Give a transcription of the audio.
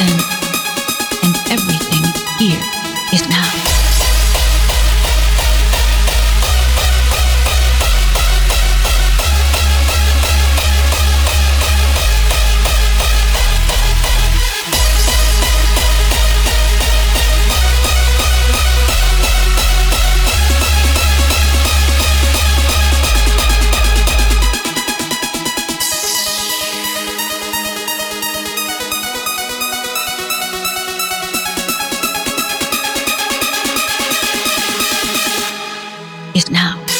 and everything here is now. is now.